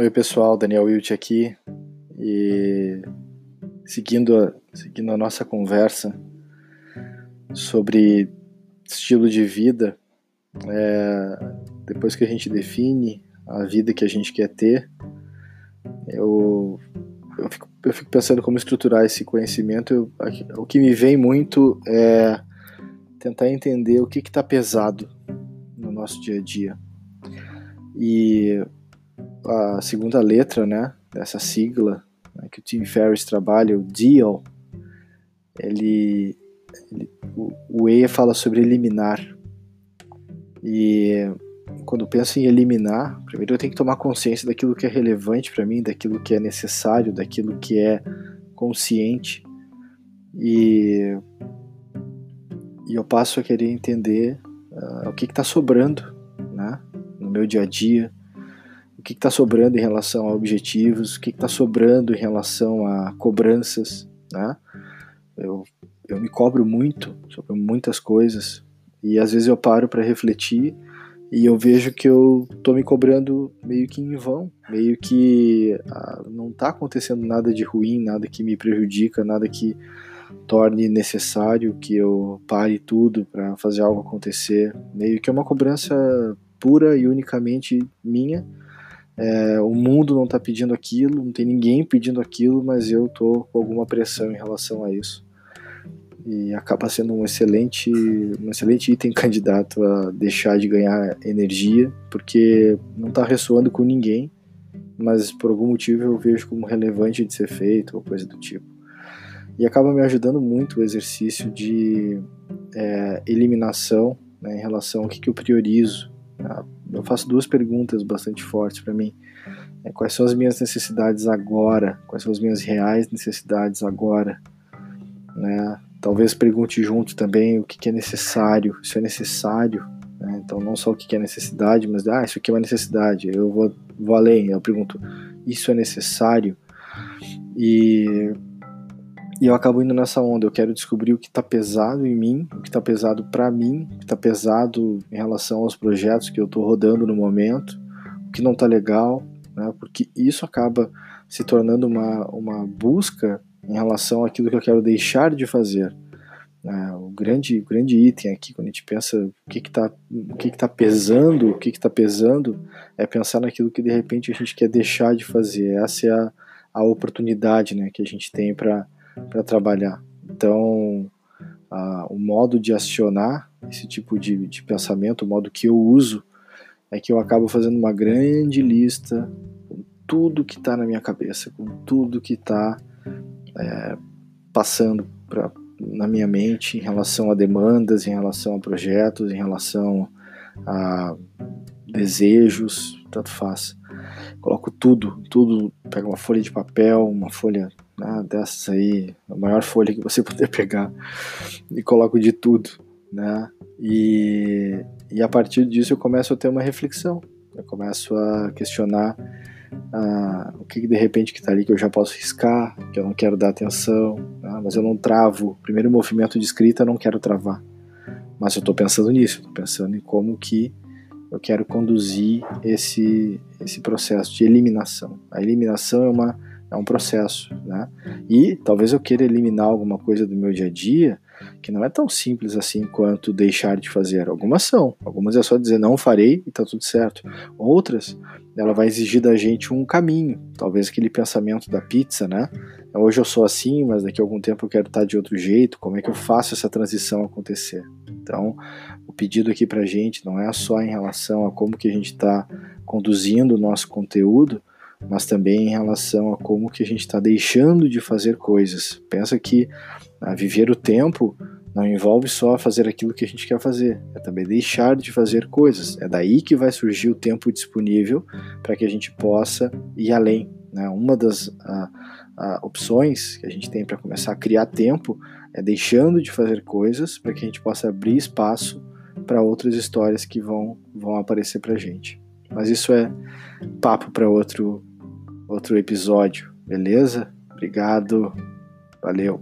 Oi pessoal, Daniel Wilt aqui e seguindo a, seguindo a nossa conversa sobre estilo de vida, é, depois que a gente define a vida que a gente quer ter, eu, eu, fico, eu fico pensando como estruturar esse conhecimento. Eu, o que me vem muito é tentar entender o que está pesado no nosso dia a dia. E a segunda letra, né, dessa sigla né, que o Tim Ferriss trabalha, o DEAL, ele, ele o, o EIA fala sobre eliminar. E quando penso em eliminar, primeiro eu tenho que tomar consciência daquilo que é relevante para mim, daquilo que é necessário, daquilo que é consciente. E, e eu passo a querer entender uh, o que está sobrando né, no meu dia a dia, o que está sobrando em relação a objetivos, o que está sobrando em relação a cobranças, né? Eu, eu me cobro muito sobre muitas coisas e às vezes eu paro para refletir e eu vejo que eu tô me cobrando meio que em vão, meio que ah, não está acontecendo nada de ruim, nada que me prejudica, nada que torne necessário que eu pare tudo para fazer algo acontecer, meio que é uma cobrança pura e unicamente minha é, o mundo não está pedindo aquilo, não tem ninguém pedindo aquilo, mas eu tô com alguma pressão em relação a isso. E acaba sendo um excelente, um excelente item candidato a deixar de ganhar energia, porque não está ressoando com ninguém, mas por algum motivo eu vejo como relevante de ser feito ou coisa do tipo. E acaba me ajudando muito o exercício de é, eliminação né, em relação ao que, que eu priorizo. Né? Eu faço duas perguntas bastante fortes para mim. É, quais são as minhas necessidades agora? Quais são as minhas reais necessidades agora? Né? Talvez pergunte junto também o que, que é necessário. Isso é necessário? Né? Então, não só o que, que é necessidade, mas ah, isso aqui é uma necessidade. Eu vou, vou além. Eu pergunto, isso é necessário? E e eu acabo indo nessa onda. Eu quero descobrir o que está pesado em mim, o que está pesado para mim, o que está pesado em relação aos projetos que eu estou rodando no momento, o que não está legal, né? porque isso acaba se tornando uma, uma busca em relação àquilo que eu quero deixar de fazer. Né? O, grande, o grande item aqui, quando a gente pensa o que está o que que tá pesando, o que está pesando, é pensar naquilo que de repente a gente quer deixar de fazer. Essa é a, a oportunidade né, que a gente tem para para trabalhar. Então, o modo de acionar esse tipo de, de pensamento, o modo que eu uso, é que eu acabo fazendo uma grande lista com tudo que está na minha cabeça, com tudo que está é, passando pra, na minha mente em relação a demandas, em relação a projetos, em relação a desejos, tanto faz. Coloco tudo, tudo, pego uma folha de papel, uma folha né, dessas aí, a maior folha que você puder pegar, e coloco de tudo, né? E, e a partir disso eu começo a ter uma reflexão, eu começo a questionar ah, o que, que de repente que está ali que eu já posso riscar, que eu não quero dar atenção, né, mas eu não travo. Primeiro movimento de escrita eu não quero travar, mas eu estou pensando nisso, estou pensando em como que eu quero conduzir esse, esse processo de eliminação. A eliminação é uma é um processo, né? E talvez eu queira eliminar alguma coisa do meu dia a dia que não é tão simples assim quanto deixar de fazer. Algumas são, algumas é só dizer não farei e tá tudo certo. Outras, ela vai exigir da gente um caminho, talvez aquele pensamento da pizza, né? Hoje eu sou assim, mas daqui a algum tempo eu quero estar de outro jeito. Como é que eu faço essa transição acontecer? Então, o pedido aqui para gente não é só em relação a como que a gente está conduzindo o nosso conteúdo, mas também em relação a como que a gente está deixando de fazer coisas. Pensa que ah, viver o tempo não envolve só fazer aquilo que a gente quer fazer, é também deixar de fazer coisas. É daí que vai surgir o tempo disponível para que a gente possa ir além. Né? Uma das ah, ah, opções que a gente tem para começar a criar tempo é deixando de fazer coisas para que a gente possa abrir espaço para outras histórias que vão, vão aparecer para a gente. Mas isso é papo para outro outro episódio, beleza? Obrigado, valeu.